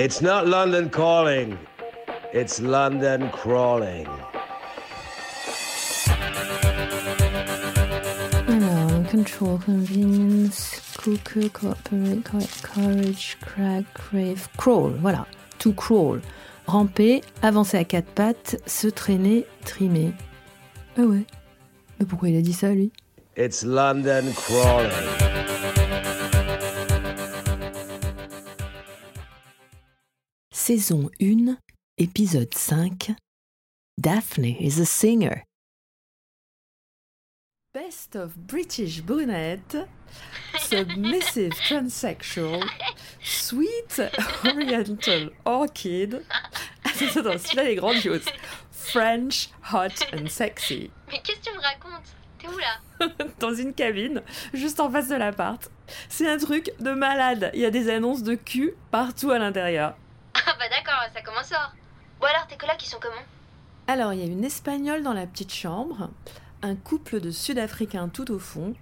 It's not London calling, it's London crawling. Alors, control, convenience, cooker, cooperate, co- courage, crack, crave, crawl, voilà. To crawl. Ramper, avancer à quatre pattes, se traîner, trimer. Ah ouais. Mais pourquoi il a dit ça, lui? It's London crawling. Saison 1, épisode 5. Daphne is a singer. Best of British brunette, submissive transsexual, sweet oriental orchid. Attends, attends, celui-là est grandiose. French, hot and sexy. Mais qu'est-ce que tu me racontes? T'es où là? Dans une cabine, juste en face de l'appart. C'est un truc de malade. Il y a des annonces de cul partout à l'intérieur. Ah bah d'accord, ça commence fort. Bon alors, tes colocs, ils sont comment? Alors, il y a une Espagnole dans la petite chambre, un couple de Sud-Africains tout au fond,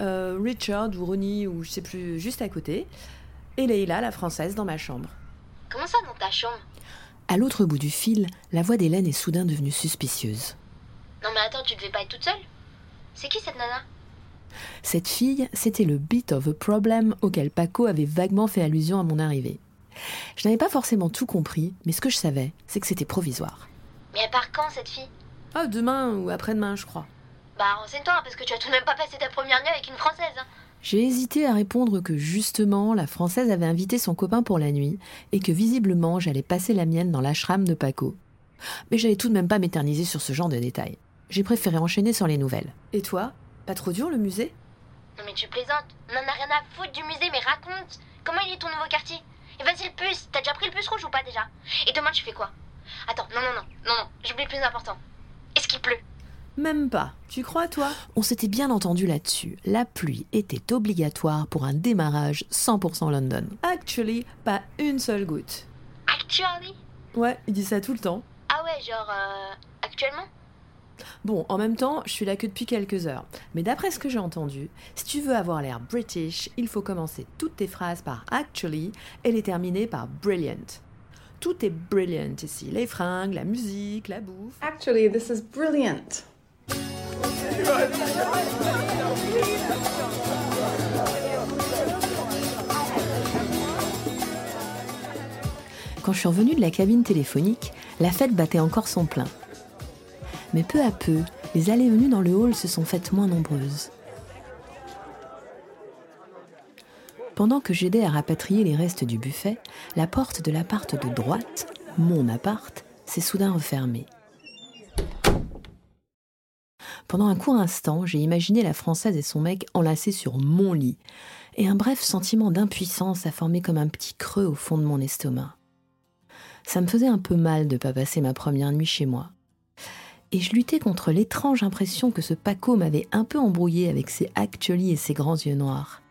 euh, Richard ou Ronnie ou je sais plus, juste à côté, et Leila, la française, dans ma chambre. Comment ça dans ta chambre? À l'autre bout du fil, la voix d'Hélène est soudain devenue suspicieuse. Non mais attends, tu devais pas être toute seule? C'est qui cette nana? Cette fille, c'était le bit of a problem auquel Paco avait vaguement fait allusion à mon arrivée. Je n'avais pas forcément tout compris, mais ce que je savais, c'est que c'était provisoire. Mais elle part quand cette fille? Ah, demain ou après-demain, je crois. Bah renseigne-toi, hein, parce que tu as tout de même pas passé ta première nuit avec une française. Hein. J'ai hésité à répondre que justement, la Française avait invité son copain pour la nuit et que visiblement j'allais passer la mienne dans l'ashram de Paco. Mais j'allais tout de même pas m'éterniser sur ce genre de détails. J'ai préféré enchaîner sur les nouvelles. Et toi? Pas trop dur le musée? Non mais tu plaisantes, on en a rien à foutre du musée, mais raconte Comment il est ton nouveau quartier? Et vas-y le puce, t'as déjà pris le puce rouge ou pas déjà? Et demain tu fais quoi? Attends, non non non, non non, j'oublie le plus important. Est-ce qu'il pleut? Même pas. Tu crois, toi? On s'était bien entendu là-dessus. La pluie était obligatoire pour un démarrage 100% London. Actually, pas une seule goutte. Actually? Ouais, il dit ça tout le temps. Ah ouais, genre euh, actuellement? Bon, en même temps, je suis là que depuis quelques heures. Mais d'après ce que j'ai entendu, si tu veux avoir l'air british, il faut commencer toutes tes phrases par actually et les terminer par brilliant. Tout est brilliant ici. Les fringues, la musique, la bouffe. Actually, this is brilliant. Quand je suis revenue de la cabine téléphonique, la fête battait encore son plein. Mais peu à peu, les allées venues dans le hall se sont faites moins nombreuses. Pendant que j'aidais à rapatrier les restes du buffet, la porte de l'appart de droite, mon appart, s'est soudain refermée. Pendant un court instant, j'ai imaginé la Française et son mec enlacés sur mon lit, et un bref sentiment d'impuissance a formé comme un petit creux au fond de mon estomac. Ça me faisait un peu mal de pas passer ma première nuit chez moi. Et je luttais contre l'étrange impression que ce Paco m'avait un peu embrouillé avec ses actually et ses grands yeux noirs.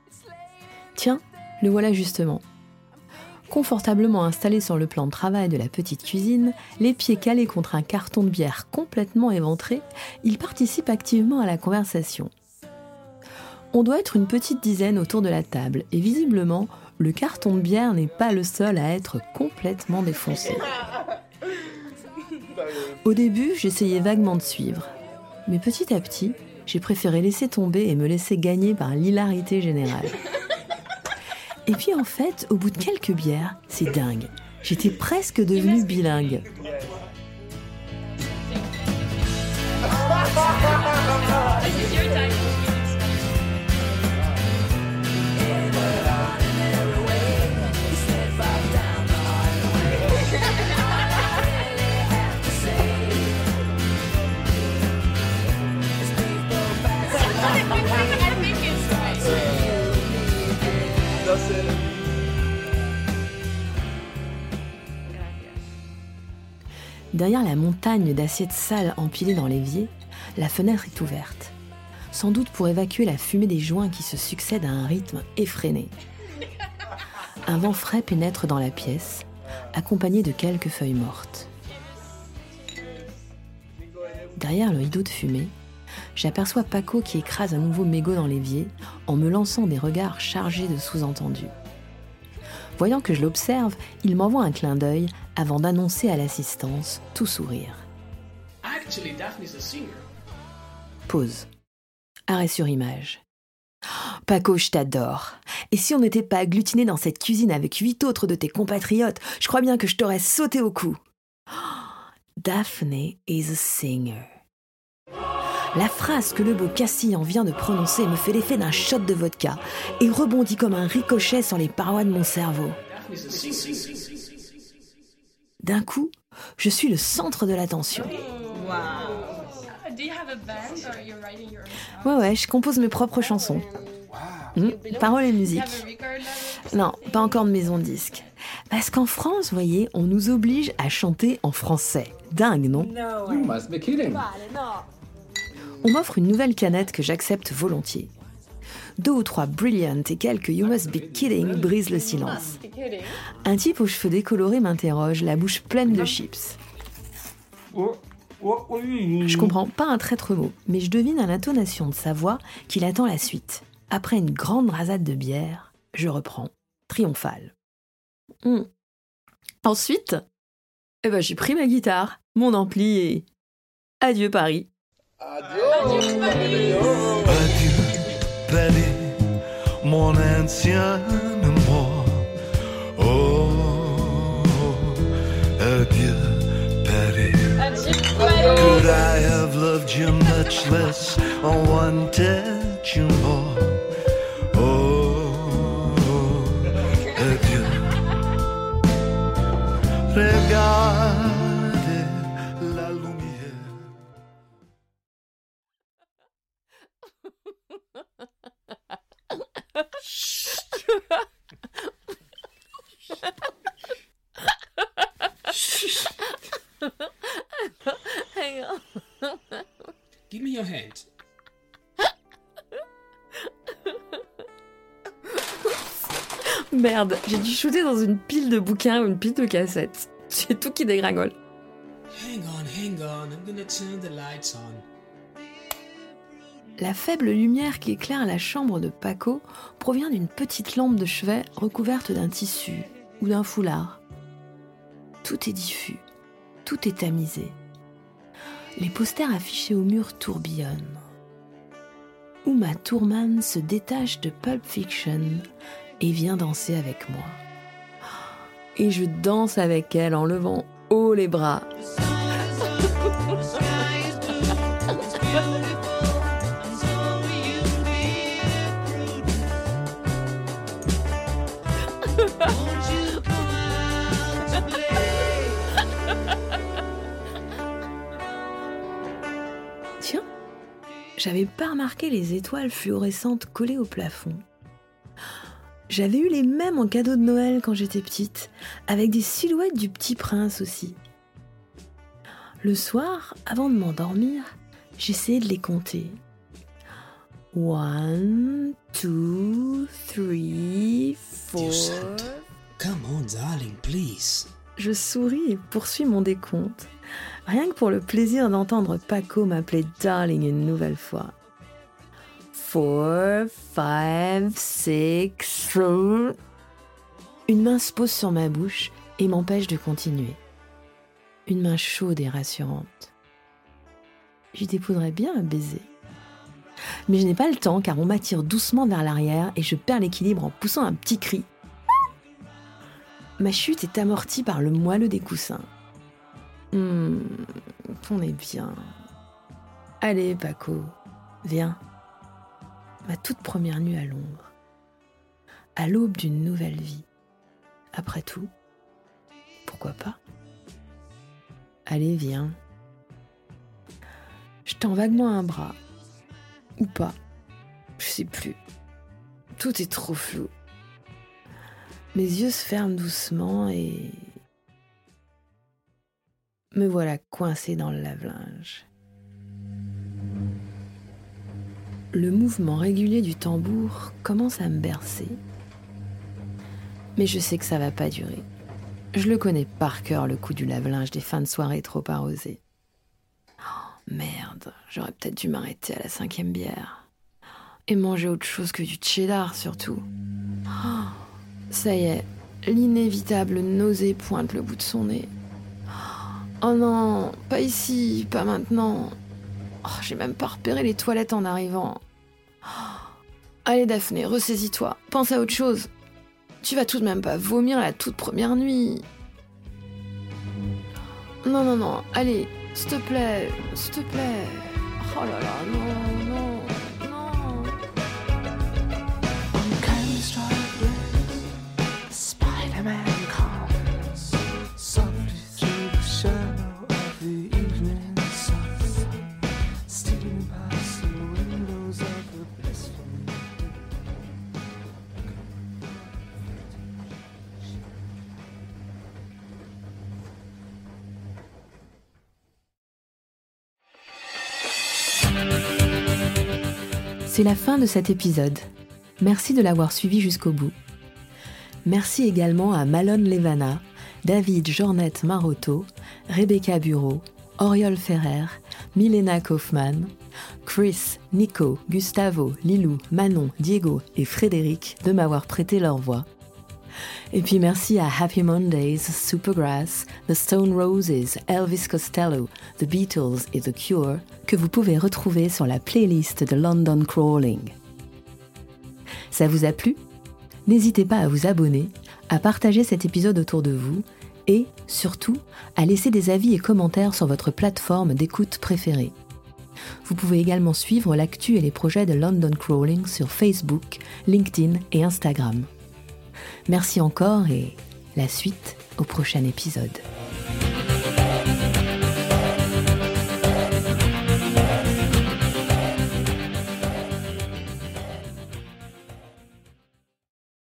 Tiens, le voilà justement. Confortablement installé sur le plan de travail de la petite cuisine, les pieds calés contre un carton de bière complètement éventré, il participe activement à la conversation. On doit être une petite dizaine autour de la table, et visiblement, le carton de bière n'est pas le seul à être complètement défoncé. Au début, j'essayais vaguement de suivre. Mais petit à petit, j'ai préféré laisser tomber et me laisser gagner par l'hilarité générale. Et puis en fait, au bout de quelques bières, c'est dingue. J'étais presque devenue bilingue. Derrière la montagne d'assiettes sales empilées dans l'évier, la fenêtre est ouverte. Sans doute pour évacuer la fumée des joints qui se succèdent à un rythme effréné. Un vent frais pénètre dans la pièce, accompagné de quelques feuilles mortes. Derrière le rideau de fumée, j'aperçois Paco qui écrase un nouveau mégot dans l'évier en me lançant des regards chargés de sous-entendus. Voyant que je l'observe, il m'envoie un clin d'œil avant d'annoncer à l'assistance, tout sourire. Actually, Daphne's a singer. Pause. Arrêt sur image. Oh, Paco, je t'adore. Et si on n'était pas agglutinés dans cette cuisine avec huit autres de tes compatriotes, je crois bien que je t'aurais sauté au cou. Oh, Daphne is a singer. La phrase que le beau Cassillan vient de prononcer me fait l'effet d'un shot de vodka et rebondit comme un ricochet sur les parois de mon cerveau. D'un coup, je suis le centre de l'attention. Ouais, ouais, je compose mes propres chansons. Hmm, paroles et musique. Non, pas encore de maison de disque. Parce qu'en France, voyez, on nous oblige à chanter en français. Dingue, non? You must be kidding. On m'offre une nouvelle canette que j'accepte volontiers. Deux ou trois Brilliant et quelques You Must Be Kidding brisent le silence. Un type aux cheveux décolorés m'interroge, la bouche pleine de chips. Je comprends pas un traître mot, mais je devine à l'intonation de sa voix qu'il attend la suite. Après une grande rasade de bière, je reprends, triomphal. Hmm. Ensuite, eh ben, j'ai pris ma guitare, mon ampli et. Adieu Paris. Adieu, Paris, mon ancien amour. Oh, adieu, Paris. Could I have loved you much less or wanted you more? Oh, adieu. Regardez Give me your hand. Merde, j'ai dû shooter dans une pile de bouquins ou une pile de cassettes. C'est tout qui dégringole. Hang on, hang on. I'm gonna turn the lights on. La faible lumière qui éclaire la chambre de Paco provient d'une petite lampe de chevet recouverte d'un tissu ou d'un foulard. Tout est diffus, tout est tamisé. Les posters affichés au mur tourbillonnent. Uma Thurman se détache de Pulp Fiction et vient danser avec moi. Et je danse avec elle en levant haut les bras. j'avais pas remarqué les étoiles fluorescentes collées au plafond. J'avais eu les mêmes en cadeau de Noël quand j'étais petite, avec des silhouettes du petit prince aussi. Le soir, avant de m'endormir, j'essayais de les compter. One, two, three, four. Come on, darling, please. Je souris et poursuis mon décompte, rien que pour le plaisir d'entendre Paco m'appeler Darling une nouvelle fois. Four, five, six, seven. Une main se pose sur ma bouche et m'empêche de continuer. Une main chaude et rassurante. J'y dépoudrais bien un baiser. Mais je n'ai pas le temps car on m'attire doucement vers l'arrière et je perds l'équilibre en poussant un petit cri. Ma chute est amortie par le moelleux des coussins. Hmm, on est bien. Allez, Paco, viens. Ma toute première nuit à Londres. À l'aube d'une nouvelle vie. Après tout, pourquoi pas? Allez, viens. Je tends vaguement un bras. Ou pas. Je sais plus. Tout est trop flou. Mes yeux se ferment doucement et... Me voilà coincé dans le lave-linge. Le mouvement régulier du tambour commence à me bercer. Mais je sais que ça va pas durer. Je le connais par cœur, le coup du lave-linge des fins de soirée trop arrosées. Oh, merde, j'aurais peut-être dû m'arrêter à la cinquième bière. Et manger autre chose que du cheddar, surtout. Oh, ça y est, L'inévitable nausée pointe le bout de son nez. Oh non, pas ici, pas maintenant. Oh, J'ai même pas repéré les toilettes en arrivant. Allez Daphné, ressaisis-toi, pense à autre chose. Tu vas tout de même pas vomir la toute première nuit. Non, non, non, allez, s'il te plaît, s'il te plaît. Oh là là, non, C'est la fin de cet épisode. Merci de l'avoir suivi jusqu'au bout. Merci également à Malone Levana, David Jornette Marotto, Rebecca Bureau, Oriol Ferrer, Milena Kaufmann, Chris, Nico, Gustavo, Lilou, Manon, Diego et Frédéric de m'avoir prêté leur voix. Et puis merci à Happy Mondays, Supergrass, The Stone Roses, Elvis Costello, The Beatles et The Cure que vous pouvez retrouver sur la playlist de London Crawling. Ça vous a plu? N'hésitez pas à vous abonner, à partager cet épisode autour de vous et, surtout, à laisser des avis et commentaires sur votre plateforme d'écoute préférée. Vous pouvez également suivre l'actu et les projets de London Crawling sur Facebook, LinkedIn et Instagram. Merci encore et la suite au prochain épisode.